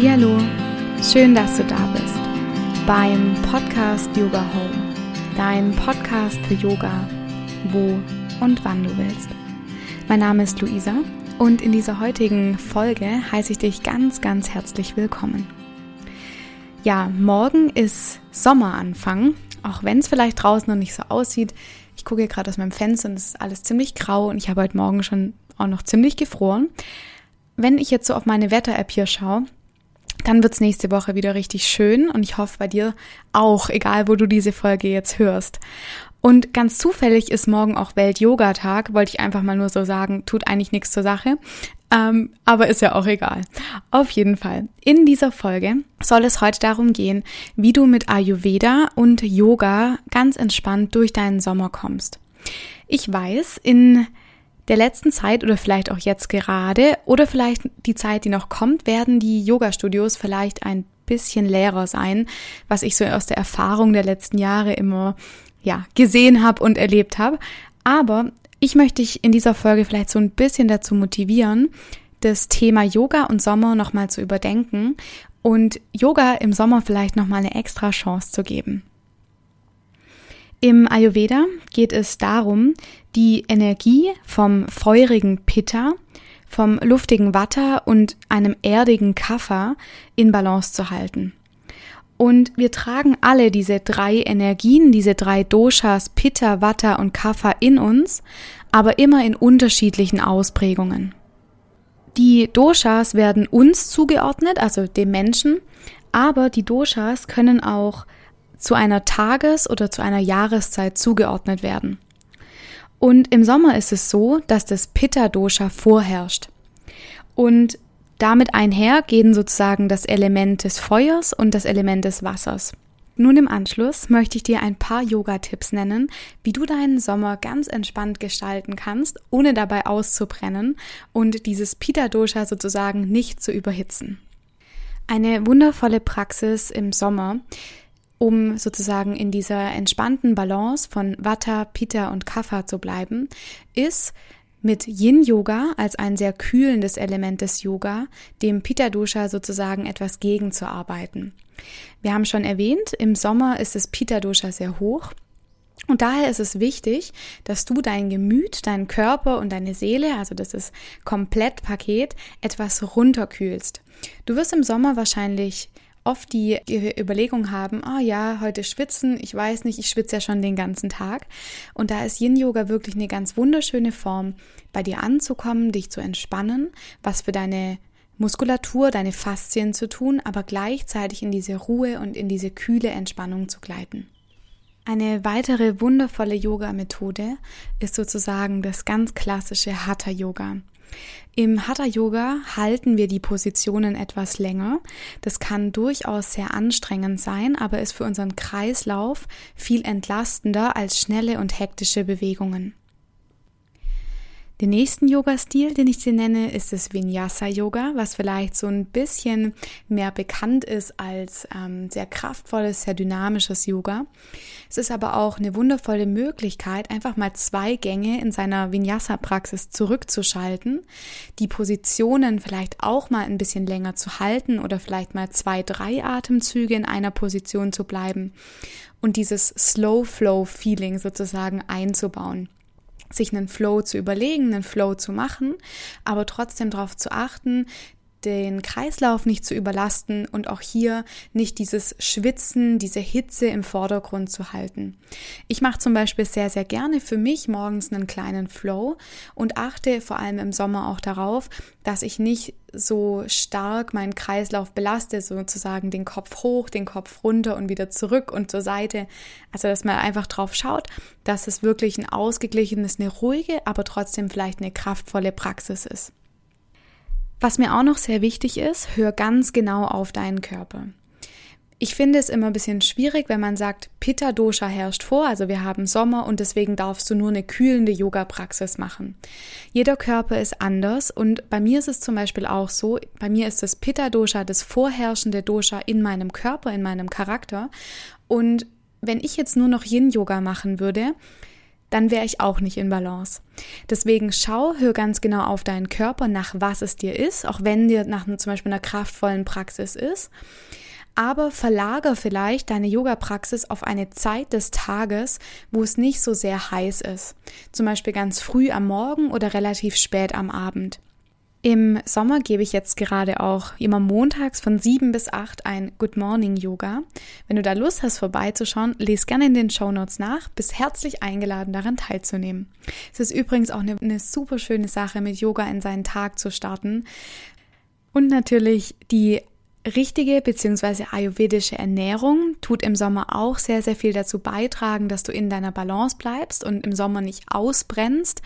Hallihallo, schön, dass du da bist beim Podcast Yoga Home, dein Podcast für Yoga, wo und wann du willst. Mein Name ist Luisa und in dieser heutigen Folge heiße ich dich ganz, ganz herzlich willkommen. Ja, morgen ist Sommeranfang, auch wenn es vielleicht draußen noch nicht so aussieht. Ich gucke gerade aus meinem Fenster und es ist alles ziemlich grau und ich habe heute Morgen schon auch noch ziemlich gefroren. Wenn ich jetzt so auf meine Wetter-App hier schaue, dann wird's nächste Woche wieder richtig schön und ich hoffe bei dir auch, egal wo du diese Folge jetzt hörst. Und ganz zufällig ist morgen auch Welt-Yoga-Tag, wollte ich einfach mal nur so sagen, tut eigentlich nichts zur Sache. Ähm, aber ist ja auch egal. Auf jeden Fall. In dieser Folge soll es heute darum gehen, wie du mit Ayurveda und Yoga ganz entspannt durch deinen Sommer kommst. Ich weiß, in der letzten Zeit oder vielleicht auch jetzt gerade oder vielleicht die Zeit, die noch kommt, werden die Yoga-Studios vielleicht ein bisschen leerer sein, was ich so aus der Erfahrung der letzten Jahre immer ja, gesehen habe und erlebt habe. Aber ich möchte dich in dieser Folge vielleicht so ein bisschen dazu motivieren, das Thema Yoga und Sommer nochmal zu überdenken und Yoga im Sommer vielleicht nochmal eine extra Chance zu geben. Im Ayurveda geht es darum, die Energie vom feurigen Pitta, vom luftigen Vata und einem erdigen Kapha in Balance zu halten. Und wir tragen alle diese drei Energien, diese drei Doshas, Pitta, Vata und Kapha in uns, aber immer in unterschiedlichen Ausprägungen. Die Doshas werden uns zugeordnet, also dem Menschen, aber die Doshas können auch zu einer Tages- oder zu einer Jahreszeit zugeordnet werden. Und im Sommer ist es so, dass das Pitta-Dosha vorherrscht. Und damit einher gehen sozusagen das Element des Feuers und das Element des Wassers. Nun im Anschluss möchte ich dir ein paar Yoga-Tipps nennen, wie du deinen Sommer ganz entspannt gestalten kannst, ohne dabei auszubrennen und dieses Pitta-Dosha sozusagen nicht zu überhitzen. Eine wundervolle Praxis im Sommer um sozusagen in dieser entspannten Balance von Vata, Pitta und Kapha zu bleiben, ist mit Yin Yoga als ein sehr kühlendes Element des Yoga, dem Pitta Dosha sozusagen etwas gegenzuarbeiten. Wir haben schon erwähnt, im Sommer ist das Pitta Dosha sehr hoch. Und daher ist es wichtig, dass du dein Gemüt, deinen Körper und deine Seele, also das ist komplett Paket, etwas runterkühlst. Du wirst im Sommer wahrscheinlich oft die Überlegung haben, oh ja, heute schwitzen, ich weiß nicht, ich schwitze ja schon den ganzen Tag. Und da ist Yin Yoga wirklich eine ganz wunderschöne Form, bei dir anzukommen, dich zu entspannen, was für deine Muskulatur, deine Faszien zu tun, aber gleichzeitig in diese Ruhe und in diese kühle Entspannung zu gleiten. Eine weitere wundervolle Yoga-Methode ist sozusagen das ganz klassische Hatha-Yoga. Im Hatha Yoga halten wir die Positionen etwas länger. Das kann durchaus sehr anstrengend sein, aber ist für unseren Kreislauf viel entlastender als schnelle und hektische Bewegungen. Den nächsten Yoga-Stil, den ich dir nenne, ist das Vinyasa-Yoga, was vielleicht so ein bisschen mehr bekannt ist als ähm, sehr kraftvolles, sehr dynamisches Yoga. Es ist aber auch eine wundervolle Möglichkeit, einfach mal zwei Gänge in seiner Vinyasa-Praxis zurückzuschalten, die Positionen vielleicht auch mal ein bisschen länger zu halten oder vielleicht mal zwei, drei Atemzüge in einer Position zu bleiben und dieses Slow-Flow-Feeling sozusagen einzubauen sich einen Flow zu überlegen, einen Flow zu machen, aber trotzdem darauf zu achten, den Kreislauf nicht zu überlasten und auch hier nicht dieses Schwitzen, diese Hitze im Vordergrund zu halten. Ich mache zum Beispiel sehr, sehr gerne für mich morgens einen kleinen Flow und achte vor allem im Sommer auch darauf, dass ich nicht so stark meinen Kreislauf belaste, sozusagen den Kopf hoch, den Kopf runter und wieder zurück und zur Seite. Also, dass man einfach drauf schaut, dass es wirklich ein ausgeglichenes, eine ruhige, aber trotzdem vielleicht eine kraftvolle Praxis ist. Was mir auch noch sehr wichtig ist, hör ganz genau auf deinen Körper. Ich finde es immer ein bisschen schwierig, wenn man sagt, Pitta Dosha herrscht vor, also wir haben Sommer und deswegen darfst du nur eine kühlende Yoga-Praxis machen. Jeder Körper ist anders und bei mir ist es zum Beispiel auch so, bei mir ist das Pitta Dosha das vorherrschende Dosha in meinem Körper, in meinem Charakter und wenn ich jetzt nur noch Yin Yoga machen würde, dann wäre ich auch nicht in Balance. Deswegen schau, hör ganz genau auf deinen Körper, nach was es dir ist, auch wenn dir nach zum Beispiel einer kraftvollen Praxis ist. Aber verlager vielleicht deine Yoga-Praxis auf eine Zeit des Tages, wo es nicht so sehr heiß ist. Zum Beispiel ganz früh am Morgen oder relativ spät am Abend. Im Sommer gebe ich jetzt gerade auch immer montags von 7 bis 8 ein Good Morning Yoga. Wenn du da Lust hast, vorbeizuschauen, lese gerne in den Show Notes nach. Bist herzlich eingeladen, daran teilzunehmen. Es ist übrigens auch eine, eine super schöne Sache, mit Yoga in seinen Tag zu starten. Und natürlich die richtige bzw. ayurvedische Ernährung tut im Sommer auch sehr, sehr viel dazu beitragen, dass du in deiner Balance bleibst und im Sommer nicht ausbrennst,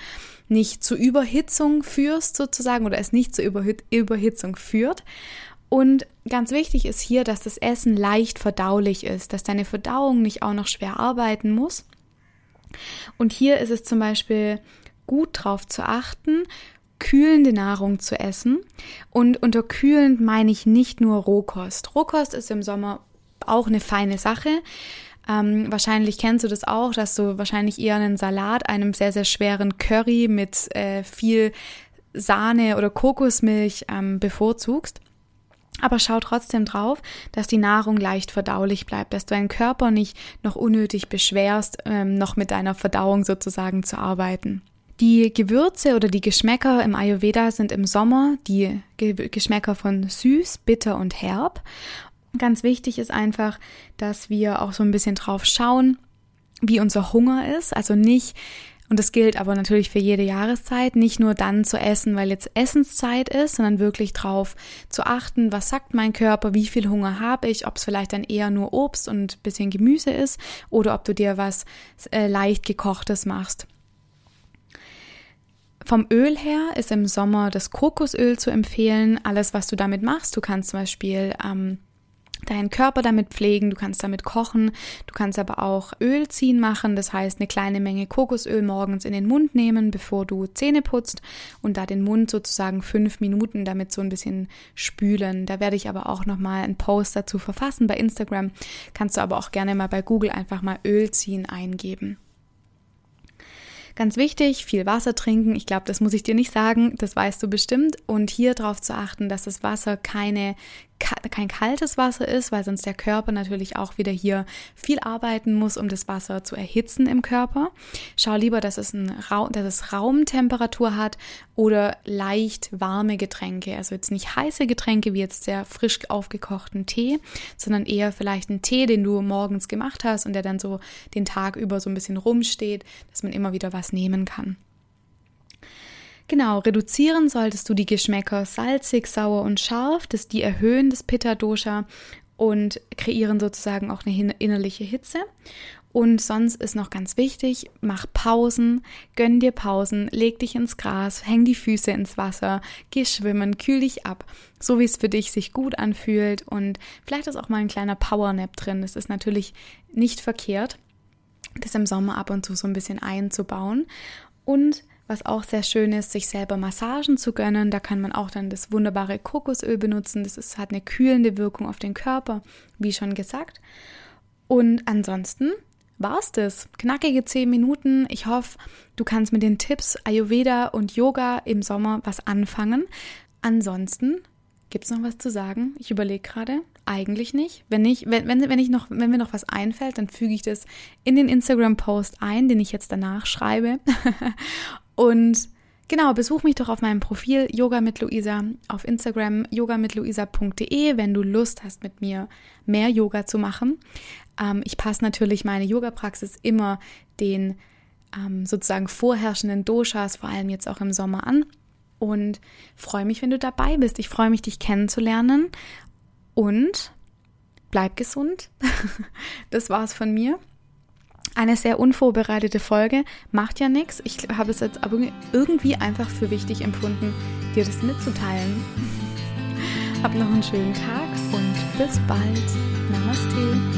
nicht zu Überhitzung führst sozusagen oder es nicht zur Überhitzung führt. Und ganz wichtig ist hier, dass das Essen leicht verdaulich ist, dass deine Verdauung nicht auch noch schwer arbeiten muss. Und hier ist es zum Beispiel gut darauf zu achten, kühlende Nahrung zu essen. Und unter kühlend meine ich nicht nur Rohkost. Rohkost ist im Sommer auch eine feine Sache. Ähm, wahrscheinlich kennst du das auch, dass du wahrscheinlich eher einen Salat, einem sehr, sehr schweren Curry mit äh, viel Sahne oder Kokosmilch ähm, bevorzugst. Aber schau trotzdem drauf, dass die Nahrung leicht verdaulich bleibt, dass du deinen Körper nicht noch unnötig beschwerst, ähm, noch mit deiner Verdauung sozusagen zu arbeiten. Die Gewürze oder die Geschmäcker im Ayurveda sind im Sommer die Geschmäcker von süß, bitter und herb. Ganz wichtig ist einfach, dass wir auch so ein bisschen drauf schauen, wie unser Hunger ist. Also nicht, und das gilt aber natürlich für jede Jahreszeit, nicht nur dann zu essen, weil jetzt Essenszeit ist, sondern wirklich drauf zu achten, was sagt mein Körper, wie viel Hunger habe ich, ob es vielleicht dann eher nur Obst und bisschen Gemüse ist oder ob du dir was äh, leicht gekochtes machst. Vom Öl her ist im Sommer das Kokosöl zu empfehlen. Alles, was du damit machst, du kannst zum Beispiel ähm, deinen Körper damit pflegen, du kannst damit kochen, du kannst aber auch Öl ziehen machen, das heißt eine kleine Menge Kokosöl morgens in den Mund nehmen, bevor du Zähne putzt und da den Mund sozusagen fünf Minuten damit so ein bisschen spülen. Da werde ich aber auch nochmal einen Post dazu verfassen bei Instagram, kannst du aber auch gerne mal bei Google einfach mal Öl ziehen eingeben. Ganz wichtig, viel Wasser trinken. Ich glaube, das muss ich dir nicht sagen, das weißt du bestimmt. Und hier darauf zu achten, dass das Wasser keine kein kaltes Wasser ist, weil sonst der Körper natürlich auch wieder hier viel arbeiten muss, um das Wasser zu erhitzen im Körper. Schau lieber, dass es, ein Raum, dass es Raumtemperatur hat oder leicht warme Getränke. Also jetzt nicht heiße Getränke wie jetzt sehr frisch aufgekochten Tee, sondern eher vielleicht einen Tee, den du morgens gemacht hast und der dann so den Tag über so ein bisschen rumsteht, dass man immer wieder was nehmen kann. Genau, reduzieren solltest du die Geschmäcker salzig, sauer und scharf, das die erhöhen das Pitta Dosha und kreieren sozusagen auch eine innerliche Hitze. Und sonst ist noch ganz wichtig, mach Pausen, gönn dir Pausen, leg dich ins Gras, häng die Füße ins Wasser, geh schwimmen, kühl dich ab, so wie es für dich sich gut anfühlt und vielleicht ist auch mal ein kleiner Powernap drin. Das ist natürlich nicht verkehrt, das im Sommer ab und zu so ein bisschen einzubauen und was auch sehr schön ist, sich selber Massagen zu gönnen. Da kann man auch dann das wunderbare Kokosöl benutzen. Das ist, hat eine kühlende Wirkung auf den Körper, wie schon gesagt. Und ansonsten war es das. Knackige 10 Minuten. Ich hoffe, du kannst mit den Tipps Ayurveda und Yoga im Sommer was anfangen. Ansonsten gibt es noch was zu sagen. Ich überlege gerade. Eigentlich nicht. Wenn nicht, wenn, wenn, wenn ich noch, wenn mir noch was einfällt, dann füge ich das in den Instagram-Post ein, den ich jetzt danach schreibe. Und Genau, besuch mich doch auf meinem Profil Yoga mit Luisa auf Instagram yogamitluisa.de, wenn du Lust hast, mit mir mehr Yoga zu machen. Ähm, ich passe natürlich meine Yoga-Praxis immer den ähm, sozusagen vorherrschenden Doshas, vor allem jetzt auch im Sommer an. Und freue mich, wenn du dabei bist. Ich freue mich, dich kennenzulernen. Und bleib gesund. das war's von mir eine sehr unvorbereitete Folge. Macht ja nichts. Ich habe es jetzt aber irgendwie einfach für wichtig empfunden, dir das mitzuteilen. Hab noch einen schönen Tag und bis bald. Namaste.